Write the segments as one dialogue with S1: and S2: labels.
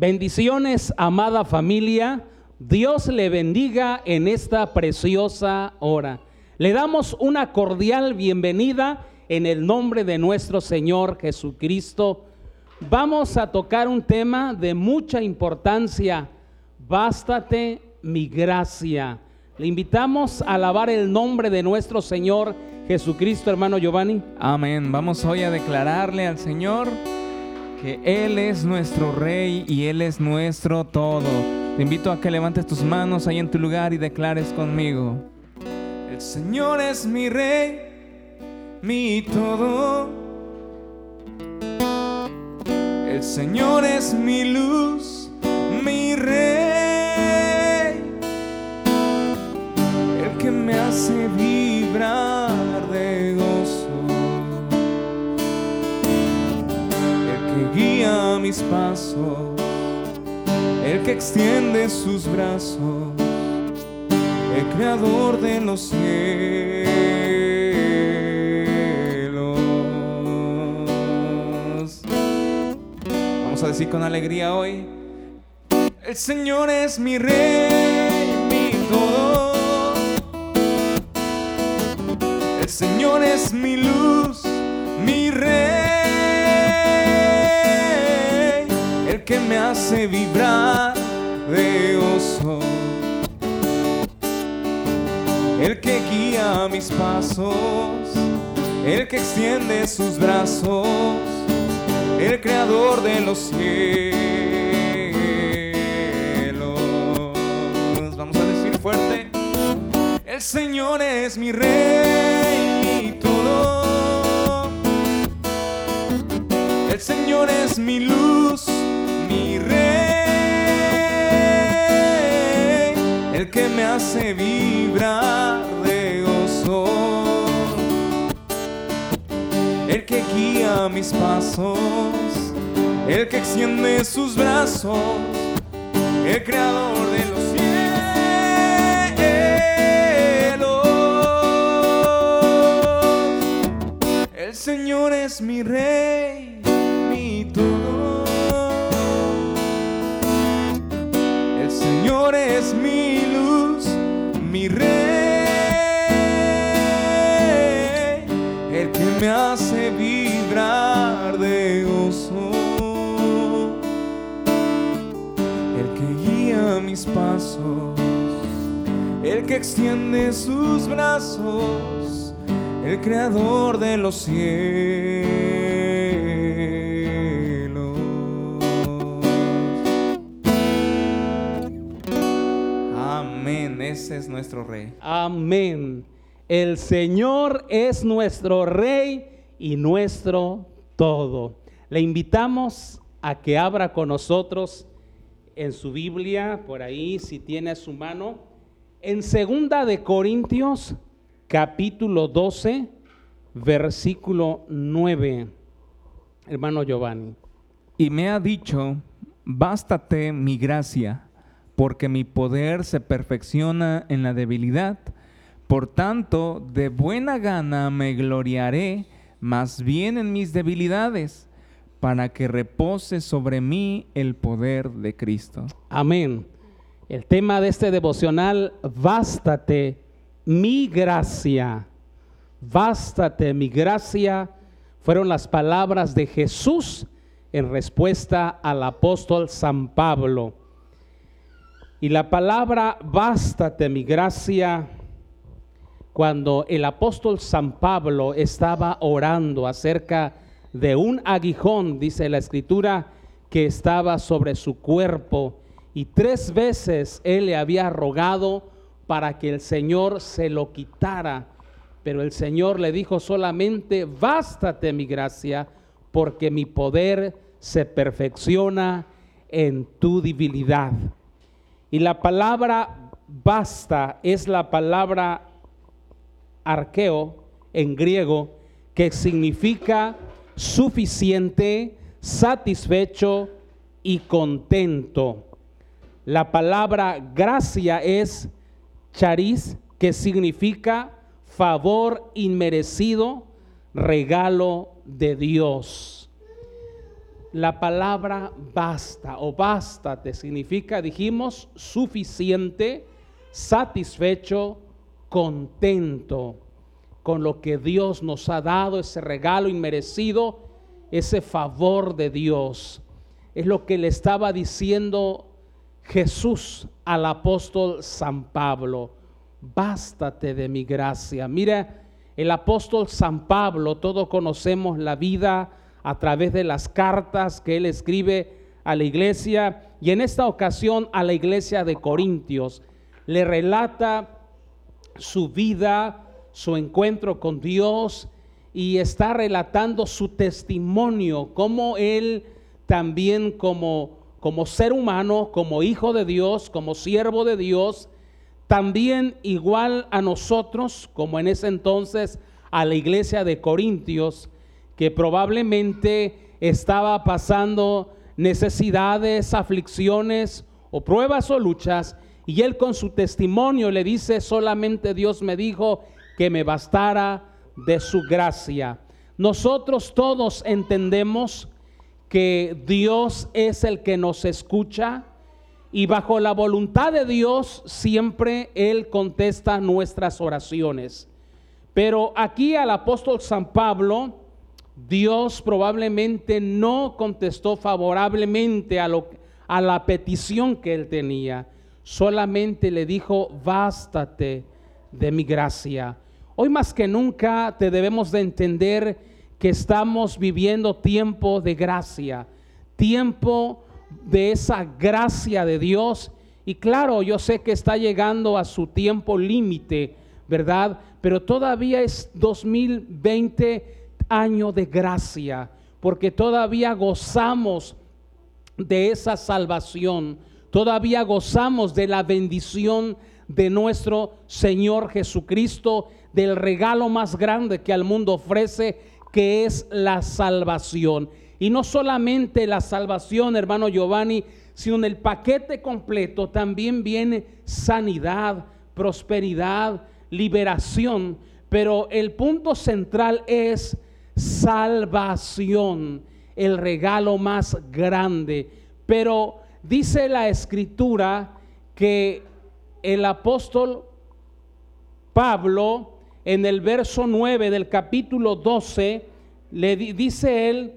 S1: Bendiciones, amada familia. Dios le bendiga en esta preciosa hora. Le damos una cordial bienvenida en el nombre de nuestro Señor Jesucristo. Vamos a tocar un tema de mucha importancia. Bástate mi gracia. Le invitamos a alabar el nombre de nuestro Señor Jesucristo, hermano Giovanni.
S2: Amén. Vamos hoy a declararle al Señor que Él es nuestro Rey y Él es nuestro todo. Te invito a que levantes tus manos ahí en tu lugar y declares conmigo. El Señor es mi Rey, mi todo. El Señor es mi luz, mi Rey. El que me hace vibrar mis pasos, el que extiende sus brazos, el creador de los cielos. Vamos a decir con alegría hoy, el Señor es mi rey, mi todo. El Señor es mi luz, hace vibrar de oso, el que guía mis pasos, el que extiende sus brazos, el creador de los cielos. Vamos a decir fuerte, el Señor es mi rey, mi todo. El Señor es mi luz el que me hace vibrar de gozo, el que guía mis pasos, el que extiende sus brazos, el creador de los cielos. El Señor es mi rey, mi todo. Señor es mi mi rey, el que me hace vibrar de gozo, el que guía mis pasos, el que extiende sus brazos, el creador de los cielos. Ese es nuestro rey.
S1: Amén. El Señor es nuestro rey y nuestro todo. Le invitamos a que abra con nosotros en su Biblia, por ahí si tiene su mano, en segunda de Corintios capítulo 12, versículo 9. Hermano Giovanni.
S2: Y me ha dicho, bástate mi gracia porque mi poder se perfecciona en la debilidad. Por tanto, de buena gana me gloriaré más bien en mis debilidades, para que repose sobre mí el poder de Cristo.
S1: Amén. El tema de este devocional, bástate mi gracia, bástate mi gracia, fueron las palabras de Jesús en respuesta al apóstol San Pablo. Y la palabra bástate mi gracia, cuando el apóstol San Pablo estaba orando acerca de un aguijón, dice la escritura, que estaba sobre su cuerpo, y tres veces él le había rogado para que el Señor se lo quitara, pero el Señor le dijo solamente, bástate mi gracia, porque mi poder se perfecciona en tu debilidad. Y la palabra basta es la palabra arqueo en griego que significa suficiente, satisfecho y contento. La palabra gracia es charis, que significa favor inmerecido, regalo de Dios. La palabra basta o bástate significa, dijimos, suficiente, satisfecho, contento con lo que Dios nos ha dado, ese regalo inmerecido, ese favor de Dios. Es lo que le estaba diciendo Jesús al apóstol San Pablo. Bástate de mi gracia. Mira, el apóstol San Pablo, todos conocemos la vida a través de las cartas que él escribe a la iglesia y en esta ocasión a la iglesia de Corintios. Le relata su vida, su encuentro con Dios y está relatando su testimonio, como él también como, como ser humano, como hijo de Dios, como siervo de Dios, también igual a nosotros, como en ese entonces a la iglesia de Corintios, que probablemente estaba pasando necesidades, aflicciones o pruebas o luchas, y él con su testimonio le dice, solamente Dios me dijo que me bastara de su gracia. Nosotros todos entendemos que Dios es el que nos escucha y bajo la voluntad de Dios siempre Él contesta nuestras oraciones. Pero aquí al apóstol San Pablo, Dios probablemente no contestó favorablemente a, lo, a la petición que él tenía. Solamente le dijo, bástate de mi gracia. Hoy más que nunca te debemos de entender que estamos viviendo tiempo de gracia, tiempo de esa gracia de Dios. Y claro, yo sé que está llegando a su tiempo límite, ¿verdad? Pero todavía es 2020 año de gracia, porque todavía gozamos de esa salvación, todavía gozamos de la bendición de nuestro Señor Jesucristo, del regalo más grande que al mundo ofrece, que es la salvación. Y no solamente la salvación, hermano Giovanni, sino en el paquete completo también viene sanidad, prosperidad, liberación. Pero el punto central es salvación, el regalo más grande. Pero dice la escritura que el apóstol Pablo en el verso 9 del capítulo 12 le dice él,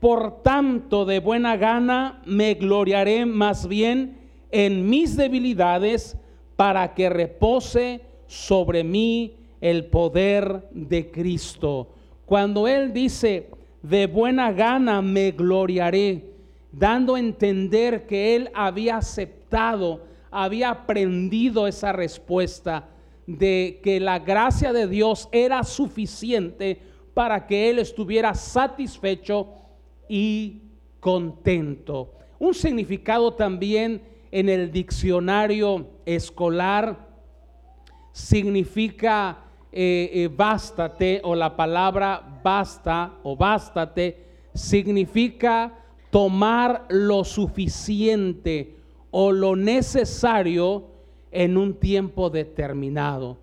S1: por tanto de buena gana me gloriaré más bien en mis debilidades para que repose sobre mí el poder de Cristo. Cuando Él dice, de buena gana me gloriaré, dando a entender que Él había aceptado, había aprendido esa respuesta de que la gracia de Dios era suficiente para que Él estuviera satisfecho y contento. Un significado también en el diccionario escolar significa eh, eh, bástate o la palabra basta o bástate significa tomar lo suficiente o lo necesario en un tiempo determinado.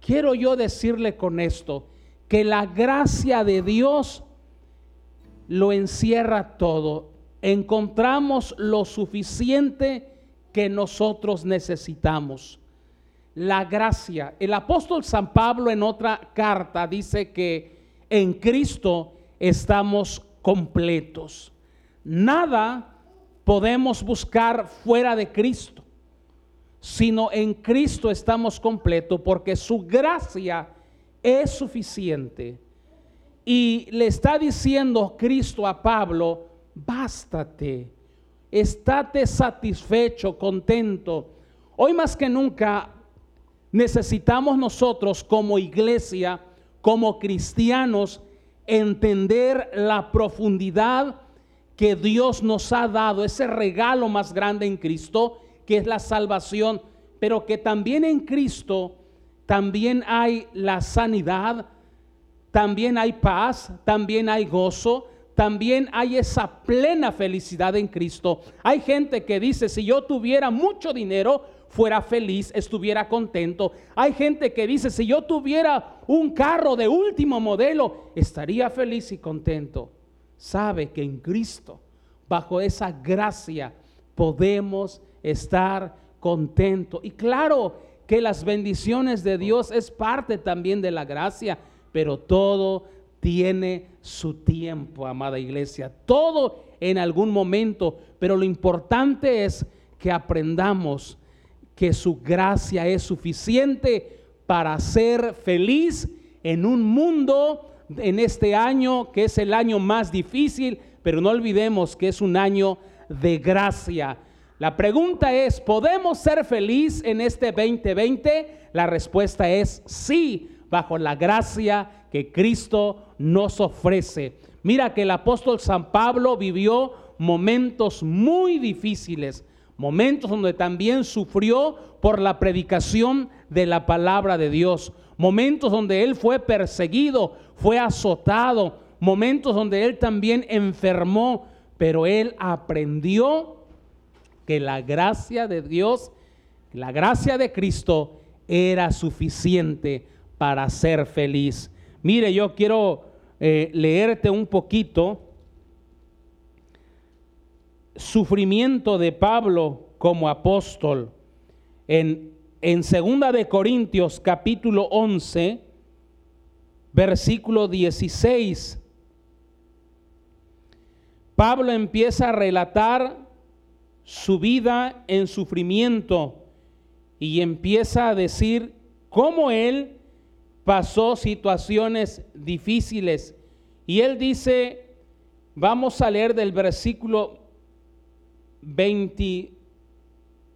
S1: Quiero yo decirle con esto que la gracia de Dios lo encierra todo. Encontramos lo suficiente que nosotros necesitamos la gracia. El apóstol San Pablo en otra carta dice que en Cristo estamos completos. Nada podemos buscar fuera de Cristo, sino en Cristo estamos completos porque su gracia es suficiente. Y le está diciendo Cristo a Pablo, bástate, estate satisfecho, contento. Hoy más que nunca necesitamos nosotros como iglesia, como cristianos, entender la profundidad que Dios nos ha dado, ese regalo más grande en Cristo, que es la salvación, pero que también en Cristo también hay la sanidad, también hay paz, también hay gozo, también hay esa plena felicidad en Cristo. Hay gente que dice, si yo tuviera mucho dinero, fuera feliz, estuviera contento. Hay gente que dice, si yo tuviera un carro de último modelo, estaría feliz y contento. sabe que en Cristo, bajo esa gracia, podemos estar contentos. Y claro que las bendiciones de Dios es parte también de la gracia, pero todo tiene su tiempo, amada iglesia. Todo en algún momento, pero lo importante es que aprendamos que su gracia es suficiente para ser feliz en un mundo, en este año que es el año más difícil, pero no olvidemos que es un año de gracia. La pregunta es, ¿podemos ser feliz en este 2020? La respuesta es sí, bajo la gracia que Cristo nos ofrece. Mira que el apóstol San Pablo vivió momentos muy difíciles, momentos donde también sufrió por la predicación de la palabra de Dios, momentos donde él fue perseguido, fue azotado, momentos donde él también enfermó, pero él aprendió que la gracia de Dios, la gracia de Cristo era suficiente para ser feliz. Mire, yo quiero eh, leerte un poquito sufrimiento de Pablo como apóstol en, en segunda de Corintios capítulo 11 versículo 16 Pablo empieza a relatar su vida en sufrimiento y empieza a decir cómo él pasó situaciones difíciles. Y él dice, vamos a leer del versículo 20,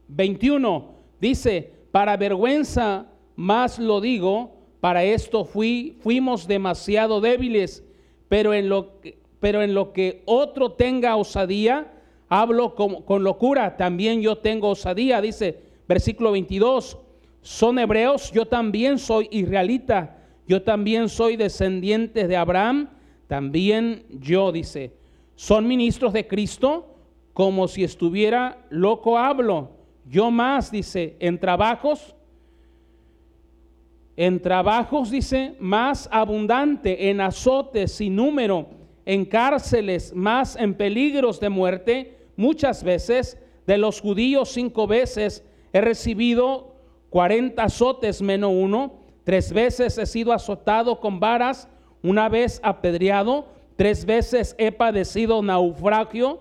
S1: 21, dice, para vergüenza más lo digo, para esto fui, fuimos demasiado débiles, pero en lo que, pero en lo que otro tenga osadía, hablo con, con locura, también yo tengo osadía, dice versículo 22 son hebreos, yo también soy israelita, yo también soy descendiente de Abraham, también yo, dice, son ministros de Cristo, como si estuviera loco hablo. Yo más, dice, en trabajos, en trabajos, dice, más abundante, en azotes sin número, en cárceles, más en peligros de muerte, muchas veces, de los judíos cinco veces he recibido 40 azotes menos uno, tres veces he sido azotado con varas, una vez apedreado, tres veces he padecido naufragio,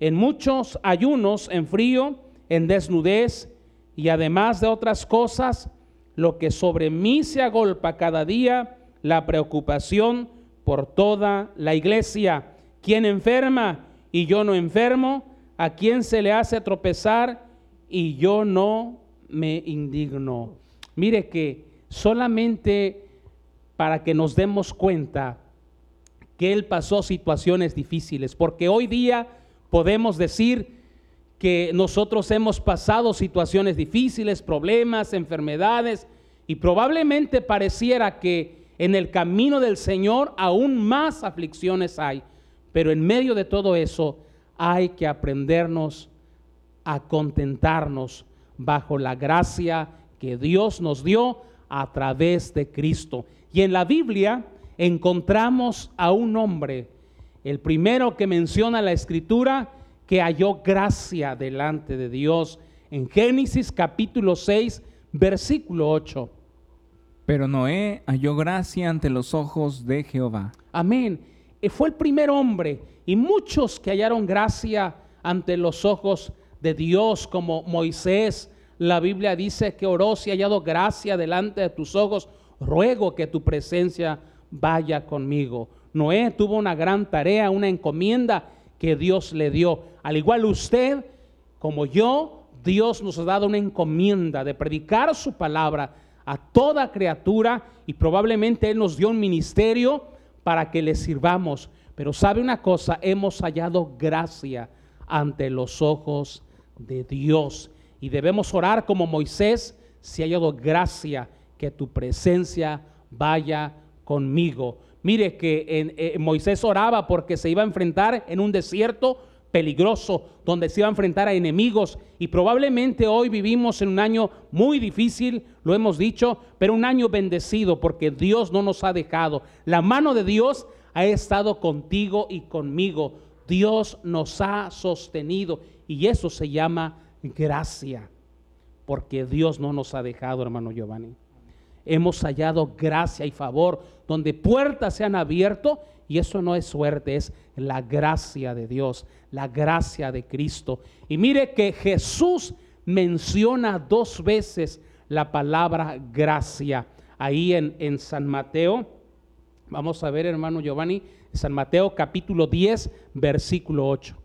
S1: en muchos ayunos, en frío, en desnudez y además de otras cosas, lo que sobre mí se agolpa cada día, la preocupación por toda la iglesia. ¿Quién enferma y yo no enfermo? ¿A quién se le hace tropezar y yo no me indigno? Mire que solamente para que nos demos cuenta que Él pasó situaciones difíciles, porque hoy día podemos decir que nosotros hemos pasado situaciones difíciles, problemas, enfermedades, y probablemente pareciera que en el camino del Señor aún más aflicciones hay, pero en medio de todo eso hay que aprendernos a contentarnos bajo la gracia que Dios nos dio a través de Cristo. Y en la Biblia encontramos a un hombre, el primero que menciona la escritura, que halló gracia delante de Dios en Génesis capítulo 6, versículo 8.
S2: Pero Noé halló gracia ante los ojos de Jehová.
S1: Amén. Eh, fue el primer hombre y muchos que hallaron gracia ante los ojos de Dios, como Moisés, la Biblia dice que oró si hallado gracia delante de tus ojos, ruego que tu presencia vaya conmigo. Noé tuvo una gran tarea, una encomienda que Dios le dio. Al igual usted, como yo, Dios nos ha dado una encomienda de predicar su palabra a toda criatura y probablemente Él nos dio un ministerio para que le sirvamos. Pero sabe una cosa, hemos hallado gracia ante los ojos de Dios. Y debemos orar como Moisés, si ha hallado gracia, que tu presencia vaya conmigo. Mire que en, eh, Moisés oraba porque se iba a enfrentar en un desierto peligroso, donde se iba a enfrentar a enemigos. Y probablemente hoy vivimos en un año muy difícil, lo hemos dicho, pero un año bendecido porque Dios no nos ha dejado. La mano de Dios ha estado contigo y conmigo. Dios nos ha sostenido y eso se llama gracia, porque Dios no nos ha dejado, hermano Giovanni. Hemos hallado gracia y favor donde puertas se han abierto y eso no es suerte, es la gracia de Dios, la gracia de Cristo. Y mire que Jesús menciona dos veces la palabra gracia ahí en, en San Mateo. Vamos a ver, hermano Giovanni, San Mateo capítulo 10, versículo 8.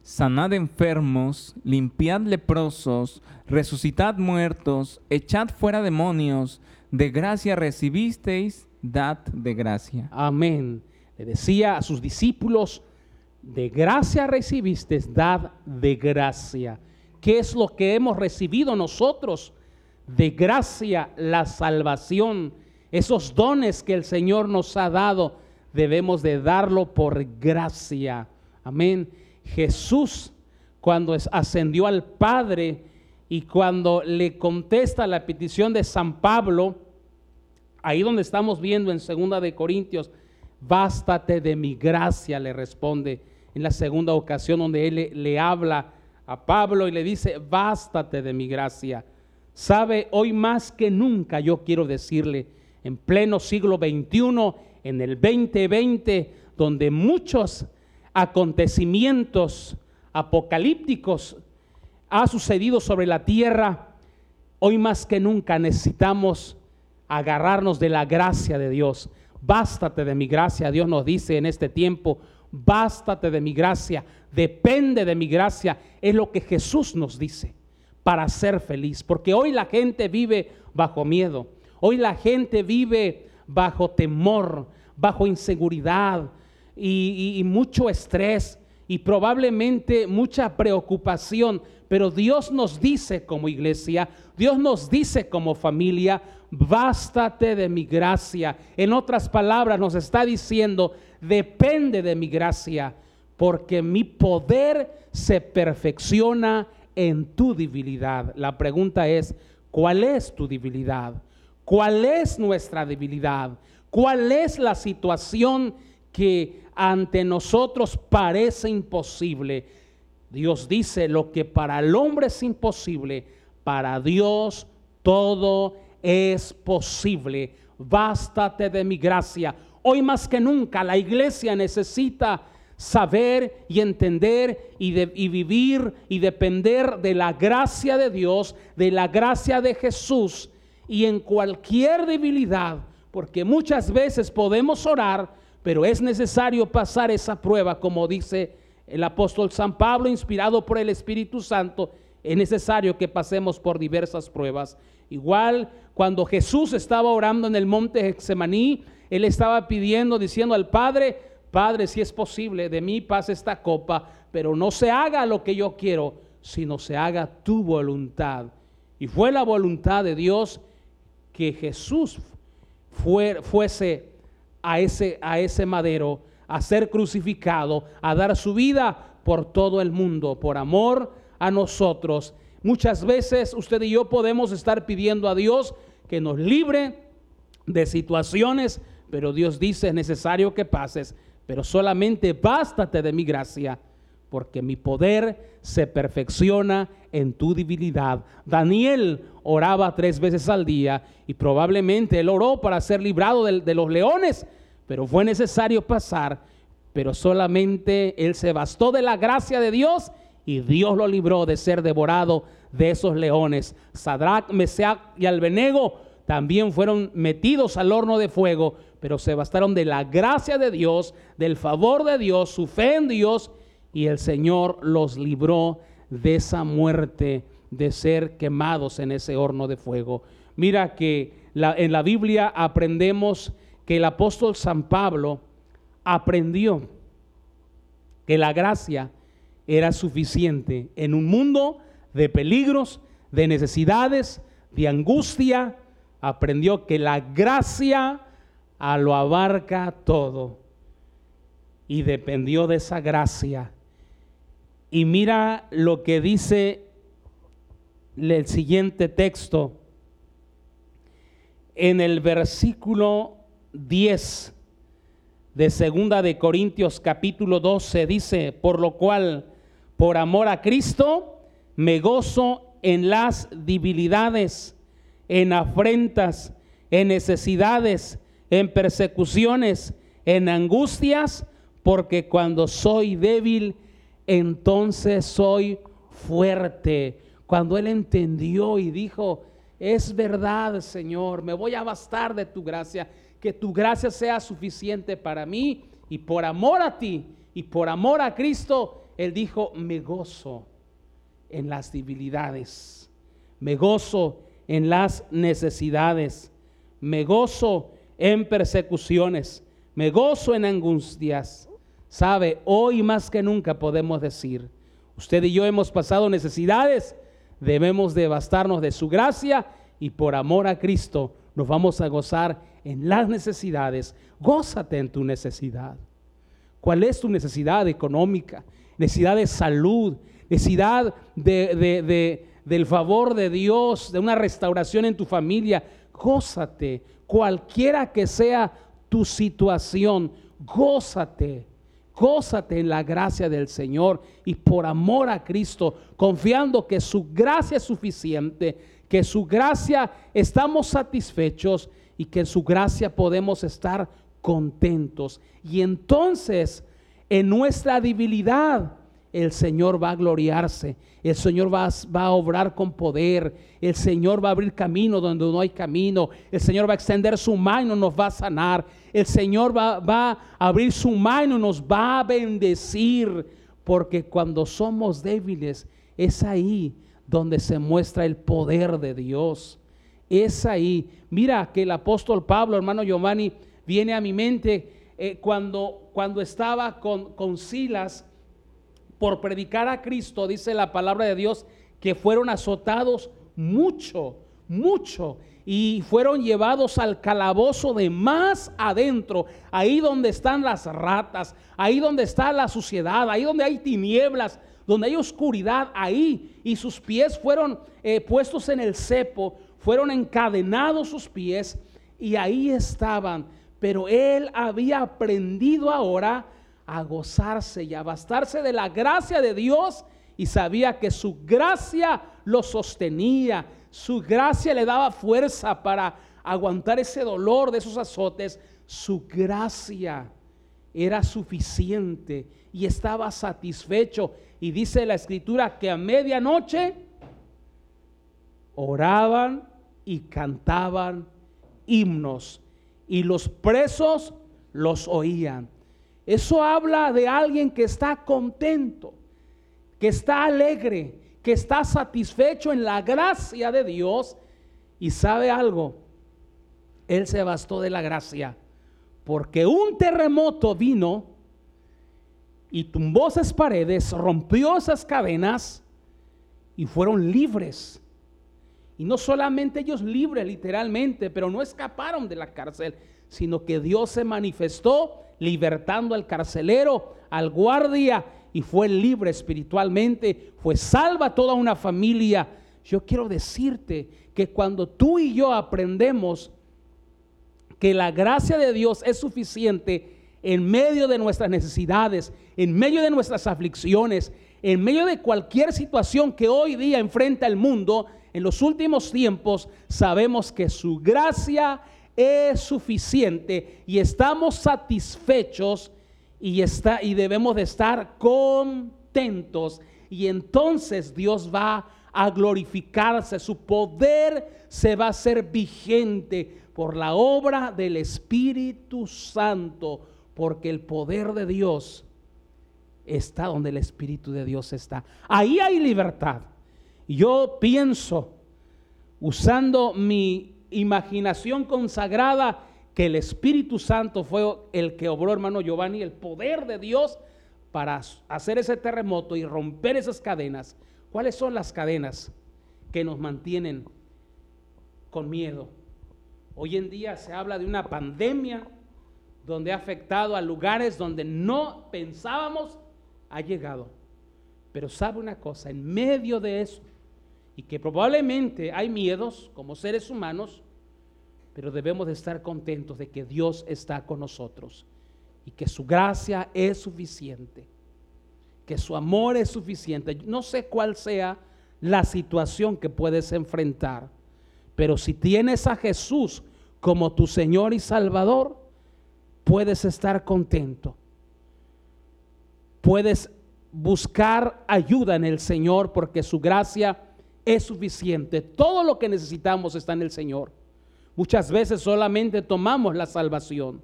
S2: Sanad enfermos, limpiad leprosos, resucitad muertos, echad fuera demonios, de gracia recibisteis, dad de gracia.
S1: Amén. Le decía a sus discípulos, de gracia recibisteis, dad de gracia. ¿Qué es lo que hemos recibido nosotros? De gracia la salvación. Esos dones que el Señor nos ha dado, debemos de darlo por gracia. Amén. Jesús, cuando ascendió al Padre y cuando le contesta la petición de San Pablo, ahí donde estamos viendo en segunda de Corintios, bástate de mi gracia, le responde en la segunda ocasión donde él le, habla a Pablo y le dice, bástate de mi gracia. Sabe, hoy más que nunca yo quiero decirle, en pleno siglo XXI, en el 2020, donde muchos acontecimientos apocalípticos ha sucedido sobre la tierra, hoy más que nunca necesitamos agarrarnos de la gracia de Dios. Bástate de mi gracia, Dios nos dice en este tiempo, bástate de mi gracia, depende de mi gracia, es lo que Jesús nos dice para ser feliz, porque hoy la gente vive bajo miedo, hoy la gente vive bajo temor, bajo inseguridad, y, mucho estrés y probablemente mucha preocupación, pero Dios nos dice como iglesia, Dios nos dice como familia, bástate de mi gracia. En otras palabras, nos está diciendo, depende de mi gracia, porque mi poder se perfecciona en tu debilidad. La pregunta es, ¿cuál es tu debilidad? ¿Cuál es nuestra debilidad? ¿Cuál es la situación que ante nosotros parece imposible, Dios dice, lo que para el hombre es imposible, para Dios todo es posible. Bástate de mi gracia. Hoy más que nunca la iglesia necesita saber y entender y, vivir y depender de la gracia de Dios, de la gracia de Jesús y en cualquier debilidad, porque muchas veces podemos orar, pero es necesario pasar esa prueba, como dice el apóstol San Pablo, inspirado por el Espíritu Santo, es necesario que pasemos por diversas pruebas. Igual cuando Jesús estaba orando en el monte Hexemaní, él estaba pidiendo, diciendo al Padre, Padre, si es posible, de mí pase esta copa, pero no se haga lo que yo quiero, sino se haga tu voluntad. Y fue la voluntad de Dios que Jesús fuese a ese, a ese madero, a ser crucificado, a dar su vida por todo el mundo, por amor a nosotros. Muchas veces usted y yo podemos estar pidiendo a Dios que nos libre de situaciones, pero Dios dice es necesario que pases, pero solamente bástate de mi gracia, porque mi poder se perfecciona en tu debilidad. Daniel oraba tres veces al día y probablemente él oró para ser librado de, de los leones, pero fue necesario pasar, pero solamente él se bastó de la gracia de Dios y Dios lo libró de ser devorado de esos leones. Sadrach, Mesach y Albenego también fueron metidos al horno de fuego, pero se bastaron de la gracia de Dios, del favor de Dios, su fe en Dios, y el Señor los libró de esa muerte, de ser quemados en ese horno de fuego. Mira que en la Biblia aprendemos que el apóstol San Pablo aprendió que la gracia era suficiente en un mundo de peligros, de necesidades, de angustia. Aprendió que la gracia a lo abarca todo. Y dependió de esa gracia. Y mira lo que dice el siguiente texto. En el versículo 10 de segunda de Corintios capítulo 12 dice, por lo cual, por amor a Cristo, me gozo en las debilidades, en afrentas, en necesidades, en persecuciones, en angustias, porque cuando soy débil, entonces soy fuerte. Cuando él entendió y dijo, es verdad, Señor, me voy a bastar de tu gracia, que tu gracia sea suficiente para mí y por amor a ti y por amor a Cristo, él dijo, me gozo en las debilidades, me gozo en las necesidades, me gozo en persecuciones, me gozo en angustias. Sabe, hoy más que nunca podemos decir, usted y yo hemos pasado necesidades, debemos de bastarnos de su gracia y por amor a Cristo nos vamos a gozar en las necesidades. Gózate en tu necesidad. ¿Cuál es tu necesidad económica? Necesidad de salud, necesidad de, del favor de Dios, de una restauración en tu familia. Gózate, cualquiera que sea tu situación, gózate. Gózate en la gracia del Señor y por amor a Cristo, confiando que su gracia es suficiente, que su gracia estamos satisfechos y que su gracia podemos estar contentos. Y entonces, en nuestra debilidad, el Señor va a gloriarse, el Señor va, va, a obrar con poder, el Señor va a abrir camino donde no hay camino, el Señor va a extender su mano, nos va a sanar, el Señor va, va a abrir su mano, nos va a bendecir, porque cuando somos débiles es ahí donde se muestra el poder de Dios. Es ahí. Mira que el apóstol Pablo, hermano Giovanni, viene a mi mente eh, cuando, cuando estaba con, con Silas por predicar a Cristo, dice la palabra de Dios, que fueron azotados mucho, mucho, y fueron llevados al calabozo de más adentro, ahí donde están las ratas, ahí donde está la suciedad, ahí donde hay tinieblas, donde hay oscuridad, ahí, y sus pies fueron eh, puestos en el cepo, fueron encadenados sus pies, y ahí estaban. Pero él había aprendido ahora a gozarse y a bastarse de la gracia de Dios y sabía que su gracia lo sostenía, su gracia le daba fuerza para aguantar ese dolor de esos azotes, su gracia era suficiente y estaba satisfecho. Y dice la escritura que a medianoche oraban y cantaban himnos y los presos los oían. Eso habla de alguien que está contento, que está alegre, que está satisfecho en la gracia de Dios y sabe algo. Él se bastó de la gracia porque un terremoto vino y tumbó esas paredes, rompió esas cadenas y fueron libres. Y no solamente ellos libres literalmente, pero no escaparon de la cárcel, sino que Dios se manifestó libertando al carcelero, al guardia, y fue libre espiritualmente, fue salva toda una familia. Yo quiero decirte que cuando tú y yo aprendemos que la gracia de Dios es suficiente en medio de nuestras necesidades, en medio de nuestras aflicciones, en medio de cualquier situación que hoy día enfrenta el mundo, en los últimos tiempos sabemos que su gracia es suficiente y estamos satisfechos y, está, y debemos de estar contentos. Y entonces Dios va a glorificarse, su poder se va a hacer vigente por la obra del Espíritu Santo, porque el poder de Dios está donde el Espíritu de Dios está. Ahí hay libertad. Yo pienso, usando mi imaginación consagrada, que el Espíritu Santo fue el que obró, hermano Giovanni, el poder de Dios para hacer ese terremoto y romper esas cadenas. ¿Cuáles son las cadenas que nos mantienen con miedo? Hoy en día se habla de una pandemia donde ha afectado a lugares donde no pensábamos ha llegado. Pero sabe una cosa, en medio de eso, y que probablemente hay miedos como seres humanos, pero debemos de estar contentos de que Dios está con nosotros y que su gracia es suficiente, que su amor es suficiente. No sé cuál sea la situación que puedes enfrentar, pero si tienes a Jesús como tu Señor y Salvador, puedes estar contento. Puedes buscar ayuda en el Señor porque su gracia es suficiente. Todo lo que necesitamos está en el Señor. Muchas veces solamente tomamos la salvación.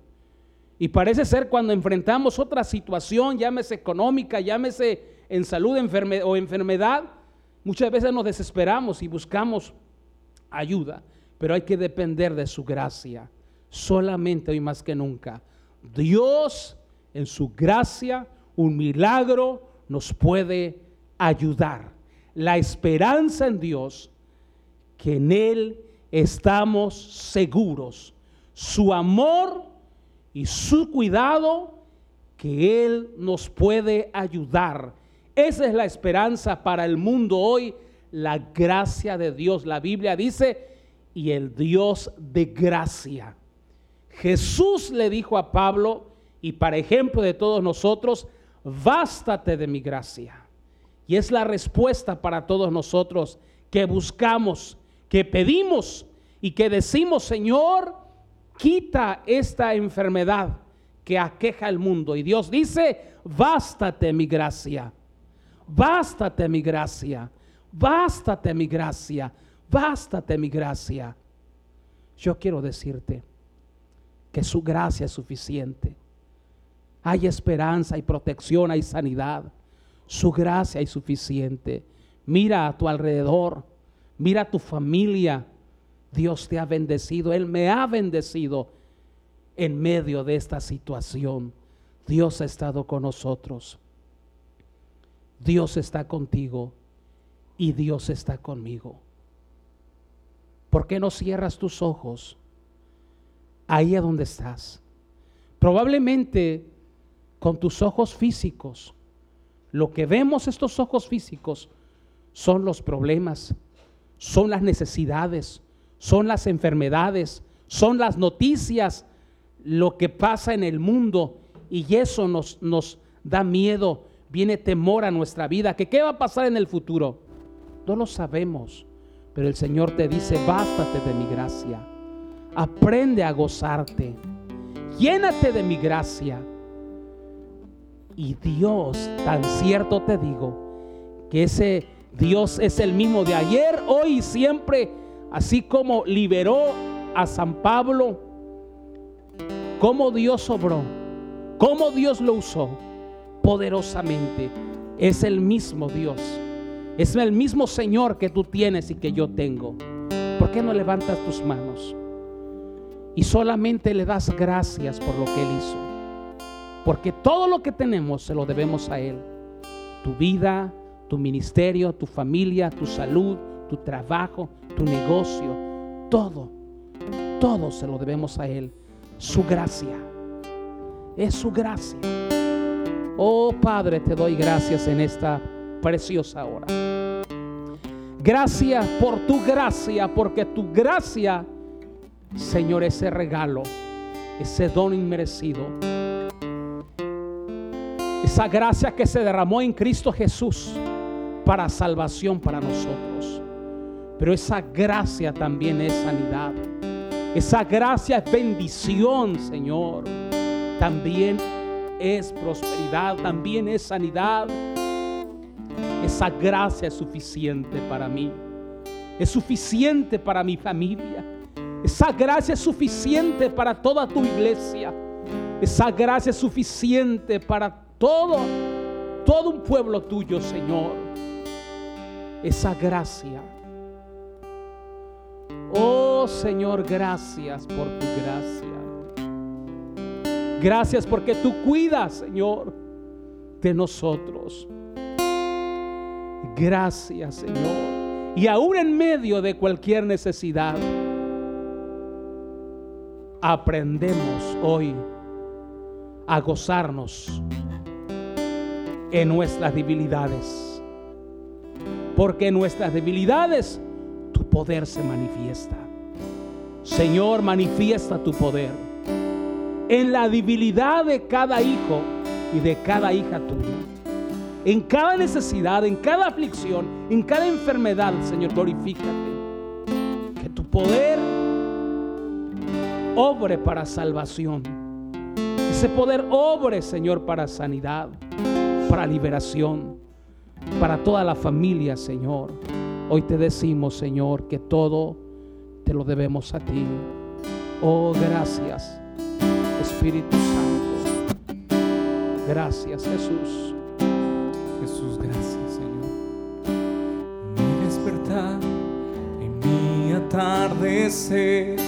S1: Y parece ser cuando enfrentamos otra situación, llámese económica, llámese en salud o enfermedad, muchas veces nos desesperamos y buscamos ayuda, pero hay que depender de su gracia, solamente hoy más que nunca. Dios en su gracia, un milagro, nos puede ayudar. La esperanza en Dios, que en Él estamos seguros. Su amor y su cuidado, que Él nos puede ayudar. Esa es la esperanza para el mundo hoy, la gracia de Dios. La Biblia dice, y el Dios de gracia. Jesús le dijo a Pablo, y para ejemplo de todos nosotros, bástate de mi gracia. Y es la respuesta para todos nosotros que buscamos, que pedimos y que decimos, Señor, quita esta enfermedad que aqueja el mundo. Y Dios dice, bástate mi gracia, bástate mi gracia, bástate mi gracia, bástate mi gracia. Yo quiero decirte que su gracia es suficiente hay esperanza, y protección, hay sanidad. Su gracia es suficiente. Mira a tu alrededor, mira a tu familia. Dios te ha bendecido, Él me ha bendecido en medio de esta situación. Dios ha estado con nosotros. Dios está contigo y Dios está conmigo. ¿Por qué no cierras tus ojos ahí a donde estás? Probablemente con tus ojos físicos. Lo que vemos estos ojos físicos son los problemas, son las necesidades, son las enfermedades, son las noticias, lo que pasa en el mundo y eso nos, nos da miedo, viene temor a nuestra vida, que qué va a pasar en el futuro. No lo sabemos, pero el Señor te dice, bástate de mi gracia, aprende a gozarte, llénate de mi gracia y Dios, tan cierto te digo, que ese Dios es el mismo de ayer, hoy y siempre, así como liberó a San Pablo, como Dios obró, como Dios lo usó poderosamente. Es el mismo Dios, es el mismo Señor que tú tienes y que yo tengo. ¿Por qué no levantas tus manos? Y solamente le das gracias por lo que Él hizo. Porque todo lo que tenemos se lo debemos a Él. Tu vida, tu ministerio, tu familia, tu salud, tu trabajo, tu negocio, todo, todo se lo debemos a Él. Su gracia. Es su gracia. Oh Padre, te doy gracias en esta preciosa hora. Gracias por tu gracia, porque tu gracia, Señor, ese regalo, ese don inmerecido esa gracia que se derramó en Cristo Jesús para salvación para nosotros. Pero esa gracia también es sanidad. Esa gracia es bendición, Señor. También es prosperidad, también es sanidad. Esa gracia es suficiente para mí. Es suficiente para mi familia. Esa gracia es suficiente para toda tu iglesia. Esa gracia es suficiente para todo, todo un pueblo tuyo, Señor. Esa gracia. Oh Señor, gracias por tu gracia. Gracias porque tú cuidas, Señor. de nosotros. Gracias, Señor. Y aún en medio de cualquier necesidad, aprendemos hoy a gozarnos en nuestras debilidades. Porque en nuestras debilidades tu poder se manifiesta. Señor, manifiesta tu poder en la debilidad de cada hijo y de cada hija tuya. En cada necesidad, en cada aflicción, en cada enfermedad, Señor, glorifícate. Que tu poder obre para salvación. Ese poder obre, Señor, para sanidad, para liberación, para toda la familia, Señor. Hoy te decimos, Señor, que todo te lo debemos a ti. Oh, gracias, Espíritu Santo. Gracias, Jesús.
S2: Jesús, gracias, Señor. Mi despertar y mi atardecer,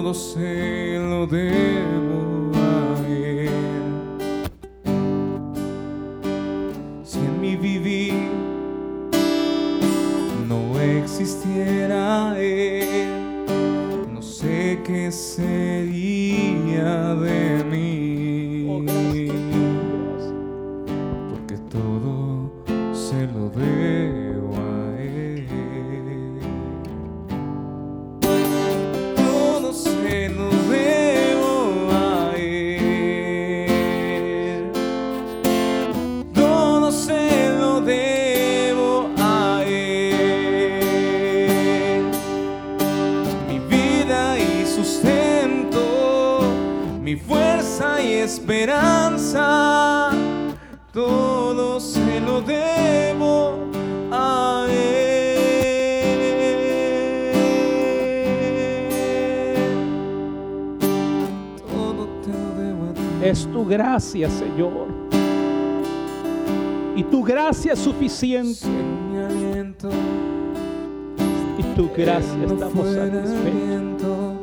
S2: todo se lo debo a Él. Si en mi vivir no existiera Él, no sé qué sería de mí
S1: gracia, Señor. Y tu gracia es suficiente. Y tu gracia estamos satisfechos.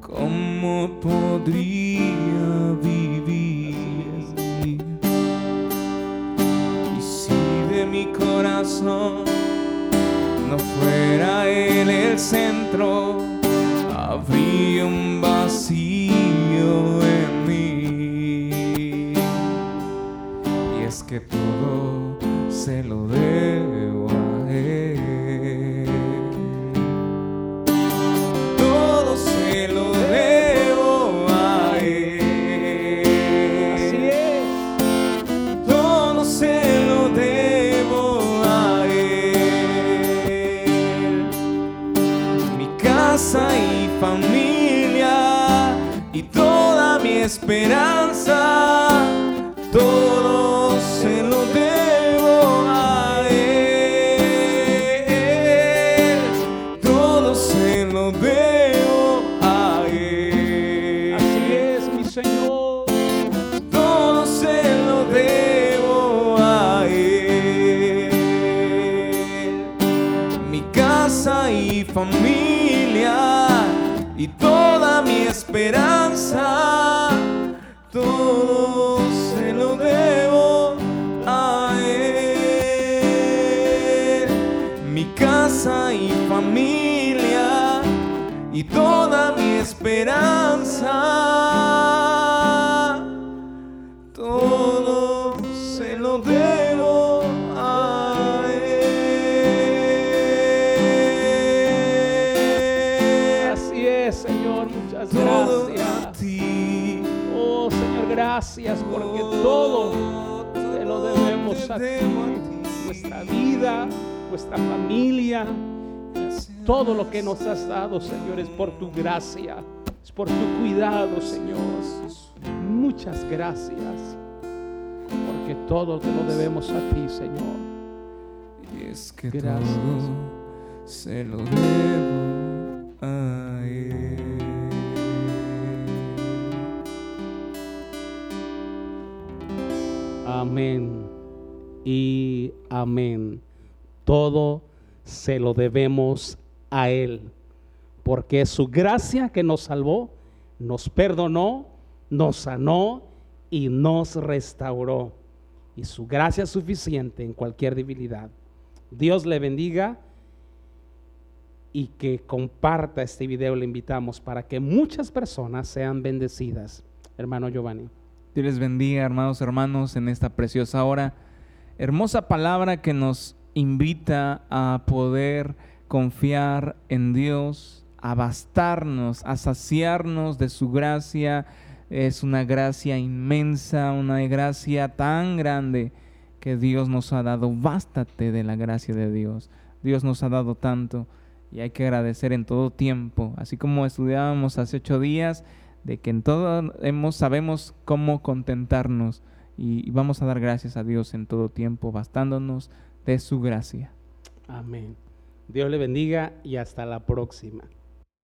S2: ¿Cómo podría vivir? Y si de mi corazón no fuera él el centro, habría un vacío que todo se lo debo a él. Todo se lo debo a él.
S1: Así es.
S2: Todo se lo debo a él. Mi casa y familia y toda mi esperanza, toda mi esperanza, todo se lo debo a Él. Mi casa y familia y toda mi esperanza
S1: gracias porque todo te lo debemos a ti. Nuestra vida, nuestra familia, todo lo que nos has dado, Señor, es por tu gracia, es por tu cuidado, Señor. Muchas gracias, porque todo te lo debemos a ti, Señor.
S2: Y es que
S1: Gracias.
S2: todo se lo debo a él.
S1: Amén y amén. Todo se lo debemos a Él, porque es su gracia que nos salvó, nos perdonó, nos sanó y nos restauró. Y su gracia es suficiente en cualquier debilidad. Dios le bendiga y que comparta este video, le invitamos para que muchas personas sean bendecidas. Hermano Giovanni.
S2: Dios les bendiga, hermanos, hermanos, en esta preciosa hora. Hermosa palabra que nos invita a poder confiar en Dios, a bastarnos, a saciarnos de su gracia. Es una gracia inmensa, una gracia tan grande que Dios nos ha dado. Bástate de la gracia de Dios. Dios nos ha dado tanto y hay que agradecer en todo tiempo. Así como estudiábamos hace ocho días, de que en todo hemos, sabemos cómo contentarnos y vamos a dar gracias a Dios en todo tiempo, bastándonos de su gracia.
S1: Amén. Dios le bendiga y hasta la próxima.